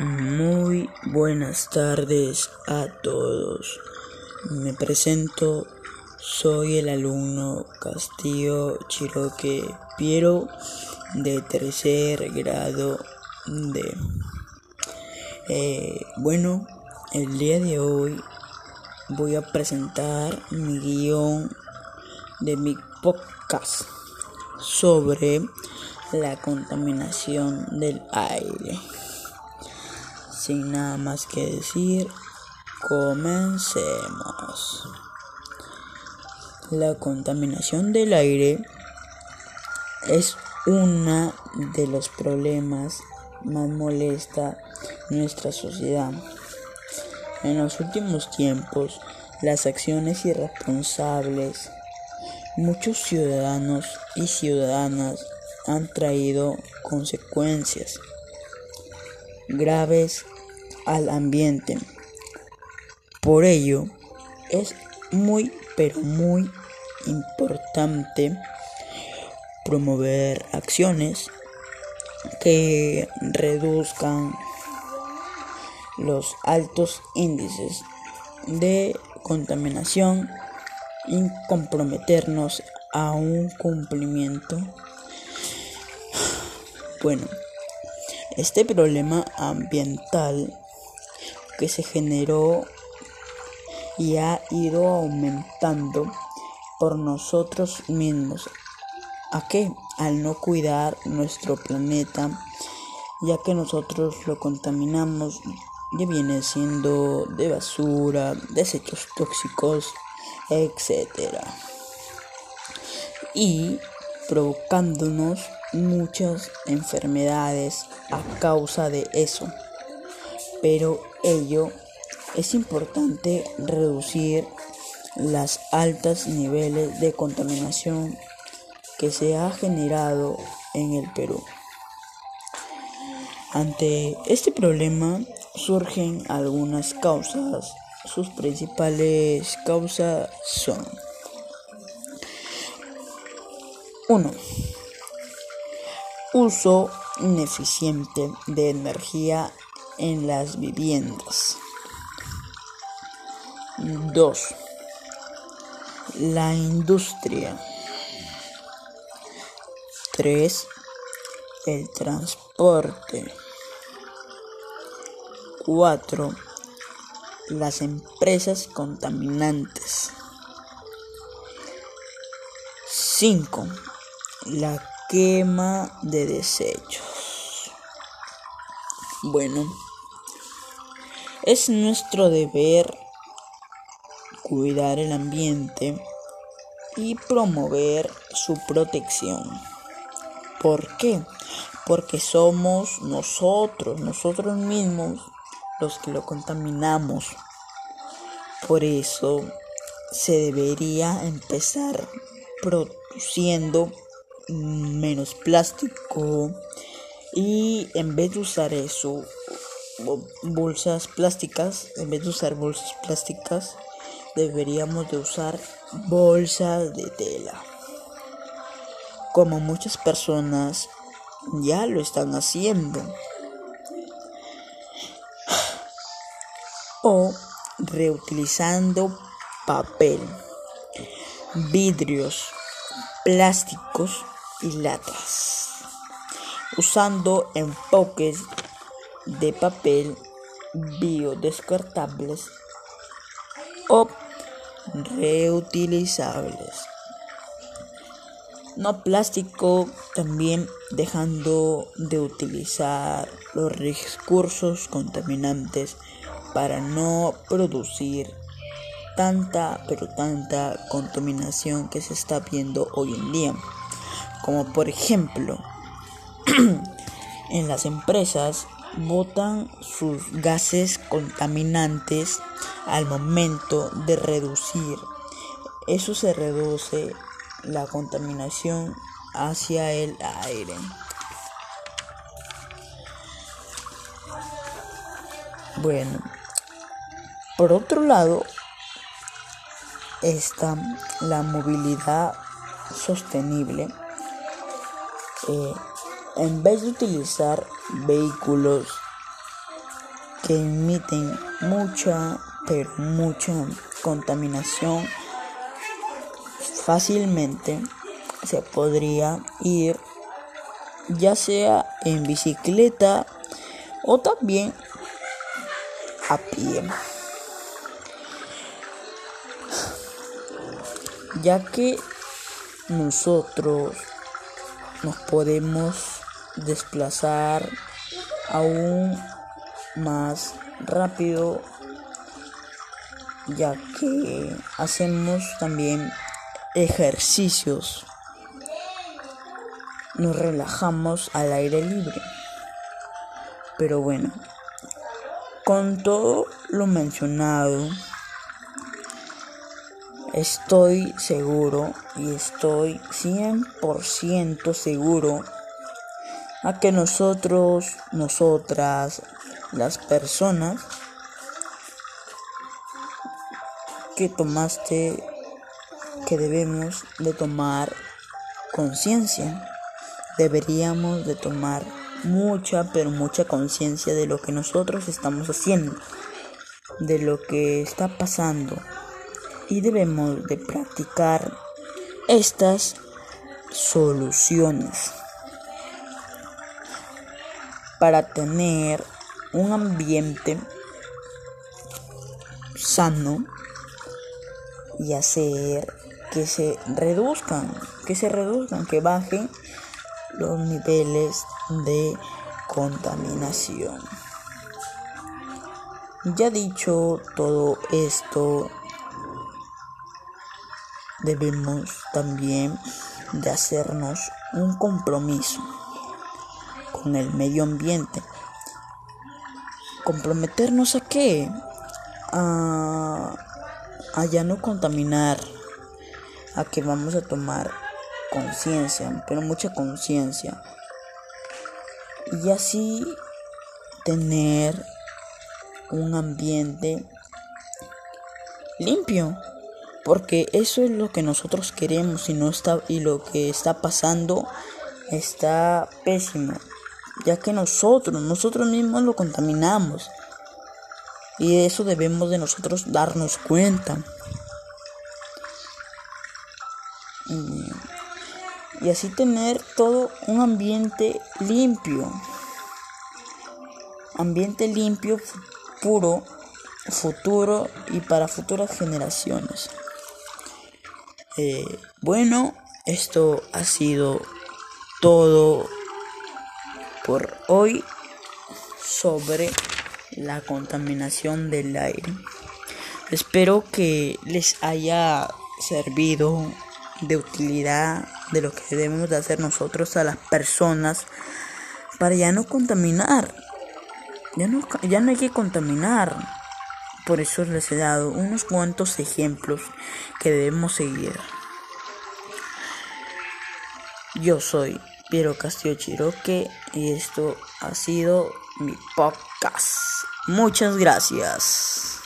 Muy buenas tardes a todos. Me presento, soy el alumno Castillo Chiroque Piero de tercer grado de... Eh, bueno, el día de hoy voy a presentar mi guion de mi podcast sobre la contaminación del aire. Sin nada más que decir, comencemos. La contaminación del aire es uno de los problemas más molesta nuestra sociedad. En los últimos tiempos, las acciones irresponsables, muchos ciudadanos y ciudadanas han traído consecuencias graves al ambiente. Por ello, es muy, pero muy importante promover acciones que reduzcan los altos índices de contaminación y comprometernos a un cumplimiento. Bueno, este problema ambiental que se generó y ha ido aumentando por nosotros mismos. ¿A qué? Al no cuidar nuestro planeta, ya que nosotros lo contaminamos, ya viene siendo de basura, desechos tóxicos, etc. Y provocándonos muchas enfermedades a causa de eso. Pero ello es importante reducir las altas niveles de contaminación que se ha generado en el Perú. Ante este problema surgen algunas causas. Sus principales causas son 1 uso ineficiente de energía en las viviendas. 2. La industria. 3. El transporte. 4. Las empresas contaminantes. 5. La quema de desechos. Bueno, es nuestro deber cuidar el ambiente y promover su protección. ¿Por qué? Porque somos nosotros, nosotros mismos, los que lo contaminamos. Por eso se debería empezar produciendo menos plástico y en vez de usar eso bolsas plásticas en vez de usar bolsas plásticas deberíamos de usar bolsas de tela. Como muchas personas ya lo están haciendo. O reutilizando papel vidrios plásticos y latas, usando enfoques de papel biodescartables o reutilizables. No plástico, también dejando de utilizar los recursos contaminantes para no producir tanta, pero tanta contaminación que se está viendo hoy en día como por ejemplo en las empresas botan sus gases contaminantes al momento de reducir. Eso se reduce la contaminación hacia el aire. Bueno, por otro lado está la movilidad sostenible eh, en vez de utilizar vehículos que emiten mucha, pero mucha contaminación, fácilmente se podría ir ya sea en bicicleta o también a pie. Ya que nosotros nos podemos desplazar aún más rápido ya que hacemos también ejercicios. Nos relajamos al aire libre. Pero bueno con todo lo mencionado estoy seguro y estoy 100% seguro a que nosotros, nosotras, las personas que tomaste, que debemos de tomar conciencia, deberíamos de tomar mucha, pero mucha conciencia de lo que nosotros estamos haciendo, de lo que está pasando. Y debemos de practicar estas soluciones para tener un ambiente sano y hacer que se reduzcan, que se reduzcan, que bajen los niveles de contaminación. Ya dicho todo esto, debemos también de hacernos un compromiso con el medio ambiente. ¿Comprometernos a qué? A, a ya no contaminar, a que vamos a tomar conciencia, pero mucha conciencia. Y así tener un ambiente limpio porque eso es lo que nosotros queremos y no está y lo que está pasando está pésimo ya que nosotros nosotros mismos lo contaminamos. Y eso debemos de nosotros darnos cuenta. Y, y así tener todo un ambiente limpio. Ambiente limpio puro futuro y para futuras generaciones. Eh, bueno, esto ha sido todo por hoy sobre la contaminación del aire. Espero que les haya servido de utilidad de lo que debemos de hacer nosotros a las personas para ya no contaminar. Ya no, ya no hay que contaminar. Por eso les he dado unos cuantos ejemplos que debemos seguir. Yo soy Piero Castillo Chiroque y esto ha sido mi podcast. Muchas gracias.